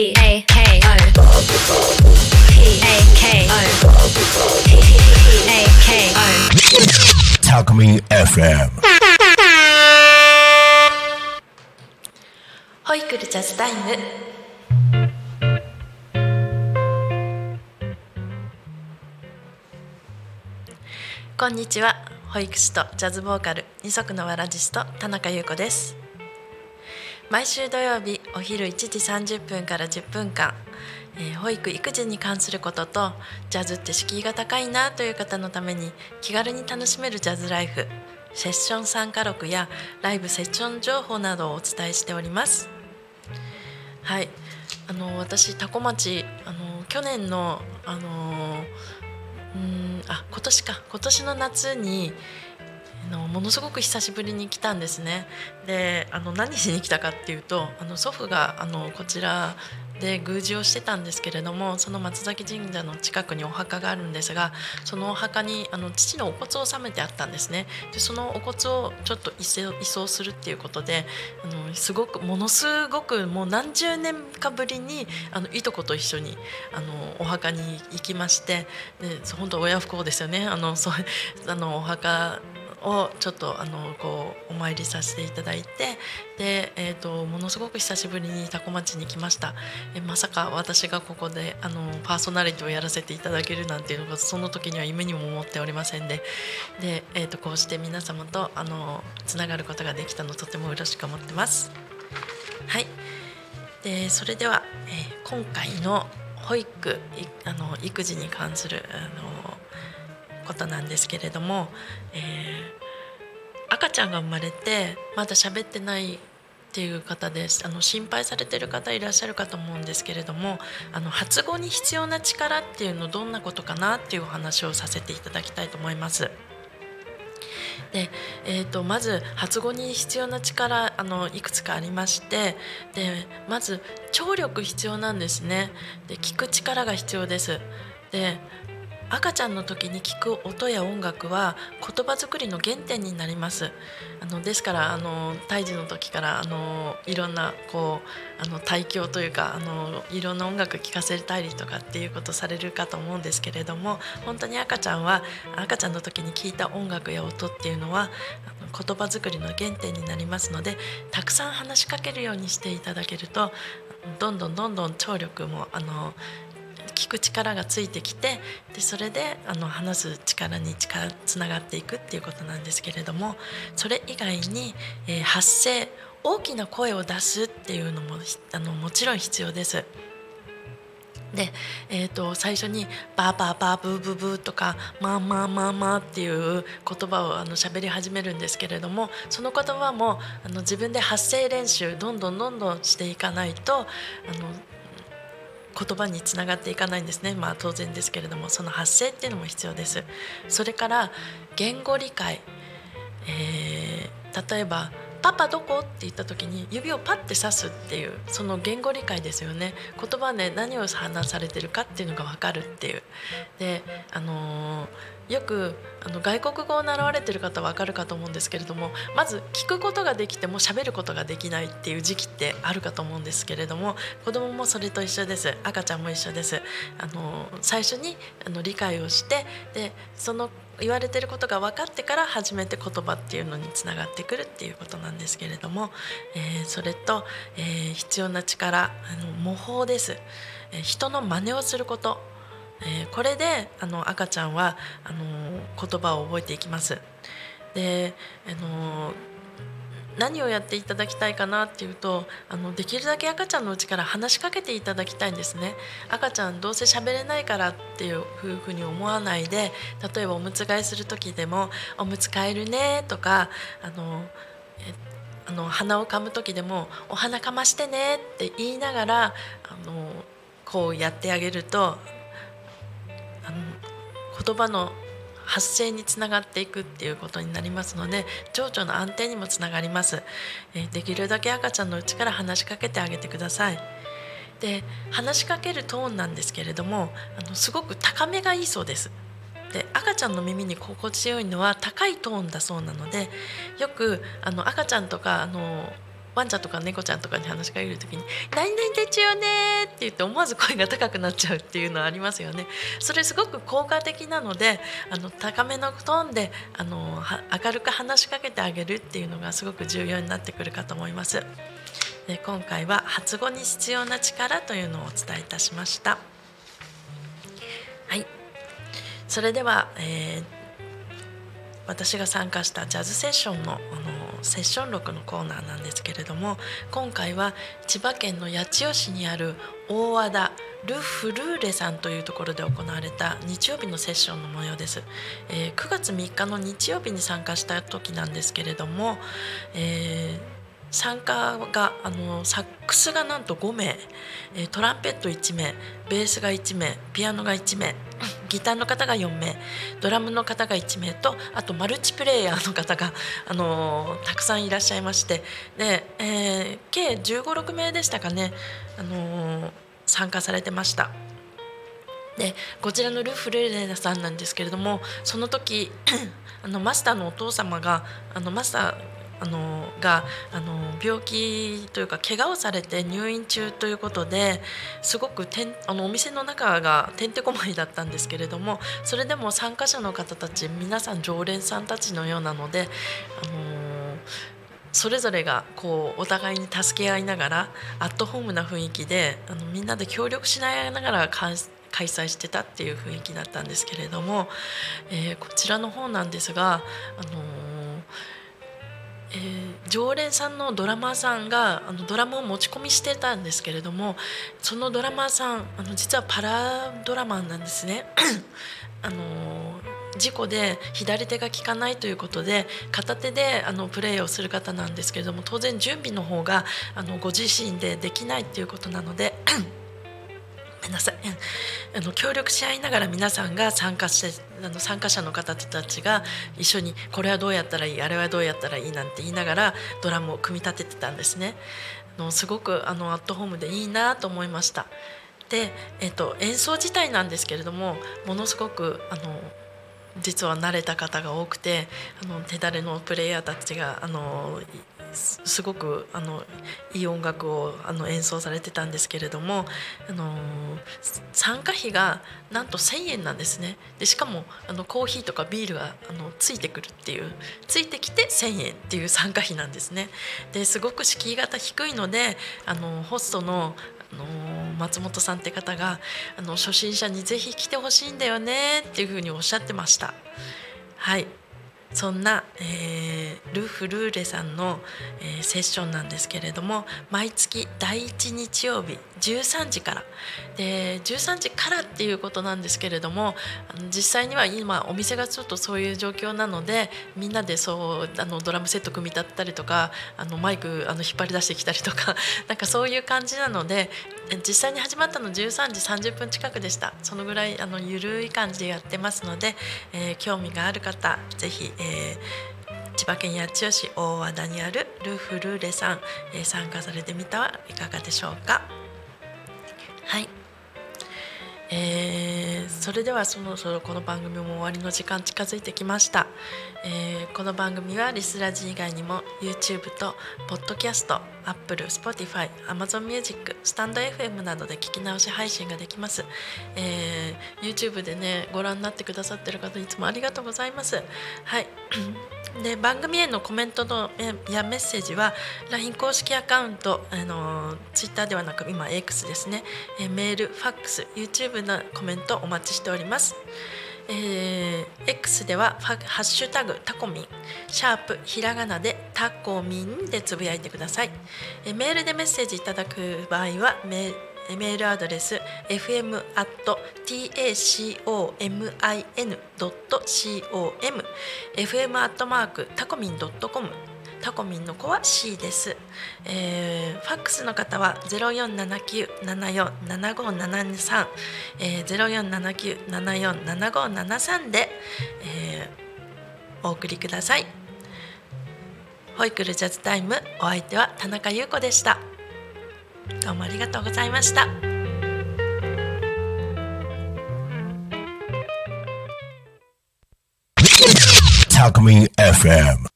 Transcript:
P A K O P A K O P A K O Talk Me FM ホイクルジャズタイムこんにちは保育士とジャズボーカル二足のわらじスト田中優子です毎週土曜日お昼1時30分から10分間、えー保育育児に関することとジャズって敷居が高いなという方のために気軽に楽しめるジャズライフセッション参加録やライブセッション情報などをお伝えしております。はい。あの私多古町あの去年のあのうんあ今年か。今年の夏にのものすごく久しぶりに来たんですね。であの何しに来たかっていうとあの祖父があのこちらで宮司をしてたんですけれどもその松崎神社の近くにお墓があるんですがそのお墓にあの父のお骨を納めてあったんですね。でそのお骨をちょっと移送するっていうことであのすごくものすごくもう何十年かぶりにあのいとこと一緒にあのお墓に行きましてで本当親不孝ですよね。あのそ あのお墓をちょっとあのこうお参りさせていただいてで、えー、とものすごく久しぶりに多古町に来ました。えまさか私がここであのパーソナリティをやらせていただけるなんていうのがその時には夢にも思っておりませんで。で、えー、とこうして皆様とあのつながることができたのとても嬉しく思ってます。はい。でそれでは、えー今回の保育あの育児に関するあのことなんですけれども、えー赤ちゃんが生まれてまだ喋ってないっていう方です。あの心配されてる方いらっしゃるかと思うんですけれどもあの発語に必要な力っていうのどんなことかなっていうお話をさせていただきたいと思います。でえー、とまず発語に必要な力あのいくつかありましてでまず聴力必要なんですね。で聞く力が必要です。で赤ちゃんの時に聞く音や音楽は言葉作りの原点になります。あのですからあの胎児の時からあのいろんなこうあの胎教というかあのいろんな音楽聴かせたりとかっていうことされるかと思うんですけれども本当に赤ちゃんは赤ちゃんの時に聞いた音楽や音っていうのは言葉作りの原点になりますのでたくさん話しかけるようにしていただけるとどんどんどんどん聴力もあのく力がついてきてでそれであの話す力に力つながっていくっていうことなんですけれどもそれ以外に、えー発声大きな声を出すっていうのもあのもちろん必要です。で、えー、と最初に「バーバーバーブーブーブー」とか「まあまあまあまあ」っていう言葉をあの喋り始めるんですけれどもその言葉もあの自分で発声練習どんどんどんどんしていかないとあの言葉につながっていかないんですね。まあ当然ですけれどもその発声っていうのも必要です。それから言語理解、えー例えば「パパどこ?」って言った時に指をパッて指すっていうその言語理解ですよね。言葉で何を話されてるかっていうのが分かるっていう。であのーよくあの外国語を習われてる方は分かるかと思うんですけれどもまず聞くことができても喋ることができないっていう時期ってあるかと思うんですけれども子供もそれと一緒です。赤ちゃんも一緒です。あの最初にあの理解をしてでその言われてることが分かってから初めて言葉っていうのにつながってくるっていうことなんですけれども、えーそれと、えー必要な力あの模倣です、えー人の真似をすることえこれであの赤ちゃんはあの言葉を覚えていきます。であの何をやっていただきたいかなっていうとあのできるだけ赤ちゃんのうちから話しかけていただきたいんですね。赤ちゃんどうせ喋れないからっていうふうに思わないで例えばおむつ替えする時でも「おむつ替えるね」とかあのえあの鼻をかむ時でも「お花かましてね」って言いながらあのこうやってあげるとあの言葉の発声につながっていくっていうことになりますので情緒の安定にもつながります、えできるだけ赤ちゃんのうちから話しかけてあげてください。で話しかけるトーンなんですけれどもあのすごく高めがいいそうです。で赤ちゃんの耳に心地よいのは高いトーンだそうなのでよくあの赤ちゃんとかあのワンちゃんとか猫ちゃんとかに話しかける時に「何々でちゅよね」って言って思わず声が高くなっちゃうっていうのはありますよね。それすごく効果的なのであの高めのトーンであの明るく話しかけてあげるっていうのがすごく重要になってくるかと思います。で今回は発語に必要な力というのをお伝えいたしました。はい。それでは、えー、私が参加したジャズセッションのあのセッション録のコーナーなんですけれども今回は千葉県の八千代市にある大和田ル・フルーレさんというところで行われた日曜日のセッションの模様です、えー、9月3日の日曜日に参加した時なんですけれども、えー参加があのサックスがなんと5名。トランペット1名ベースが1名ピアノが1名。ギターの方が4名ドラムの方が1名とあとマルチプレイヤーの方が、あのたくさんいらっしゃいましてで、えー、計1 5 6名でしたかね、あの参加されてました。でこちらのルフレレナさんなんですけれどもその時 あのマスターのお父様があのマスターあのがあの病気というか怪我をされて入院中ということですごくてんあのお店の中がてんてこまいだったんですけれどもそれでも参加者の方たち皆さん常連さんたちのようなので、あのそれぞれがこうお互いに助け合いながらアットホームな雰囲気であのみんなで協力しながら開催してたっていう雰囲気だったんですけれども、えー、こちらの方なんですが、あのえー、常連さんのドラマーさんがあのドラムを持ち込みしてたんですけれどもそのドラマーさんあの実はパラドラマーなんですね。あの事故で左手が効かないということで片手であのプレーをする方なんですけれども当然準備の方があのご自身でできないということなのでごめんなさいあの協力し合いながら皆さんが参加してあの参加者の方たちが一緒にこれはどうやったらいいあれはどうやったらいいなんて言いながらドラムを組み立ててたんですね。あのすごくあのアットホームでいいなと思いました。で、えっと、演奏自体なんですけれどもものすごくあの実は慣れた方が多くてあの手だれのプレイヤーたちがあのすごくあのいい音楽をあの演奏されてたんですけれどもあの参加費がなんと1,000円なんですね。でしかもあのコーヒーとかビールがあのついてくるっていうついてきて1,000円っていう参加費なんですね。ですごく敷居型低いのであのホストのあの松本さんって方があの初心者にぜひ来てほしいんだよねっていうふうにおっしゃってました。はい。そんな、えー、ル・フルーレさんの、えー、セッションなんですけれども毎月第1日曜日13時から。で13時からっていうことなんですけれども実際には今お店がちょっとそういう状況なのでみんなでそうあのドラムセット組み立てたりとかあのマイクあの引っ張り出してきたりとか なんかそういう感じなので実際に始まったの13時30分近くでした。そのぐらいあの緩い感じでやってますので、えー、興味がある方ぜひ、えー、千葉県八千代市大和田にあるルフルーレさん、えー、参加されてみてはいかがでしょうか？はいえー、それではそろそろこの番組も終わりの時間近づいてきました、えー、この番組はリスラジ以外にも YouTube と Podcast、Apple、Spotify、Amazon Music、スタンド FM などで聞き直し配信ができます、えー、YouTube でねご覧になってくださってる方いつもありがとうございます。はい。で番組へのコメントのやメッセージは LINE 公式アカウントあの Twitter ではなく今 X ですね。えメールファックス YouTube のコメントお待ちしております。えー、X ではハッシュタグタコミン。シャープひらがなでタコミンでつぶやいてください、えメールでメッセージいただく場合はメールメールアドレス fm.tacomin.com fm. タコミン .com タコミンの子は C です、えー、ファックスの方は0479747573、えー、0479747573で、えー、お送りくださいホイクルジャズタイムお相手は田中優子でしたどうもありがとうございました。Talk Me FM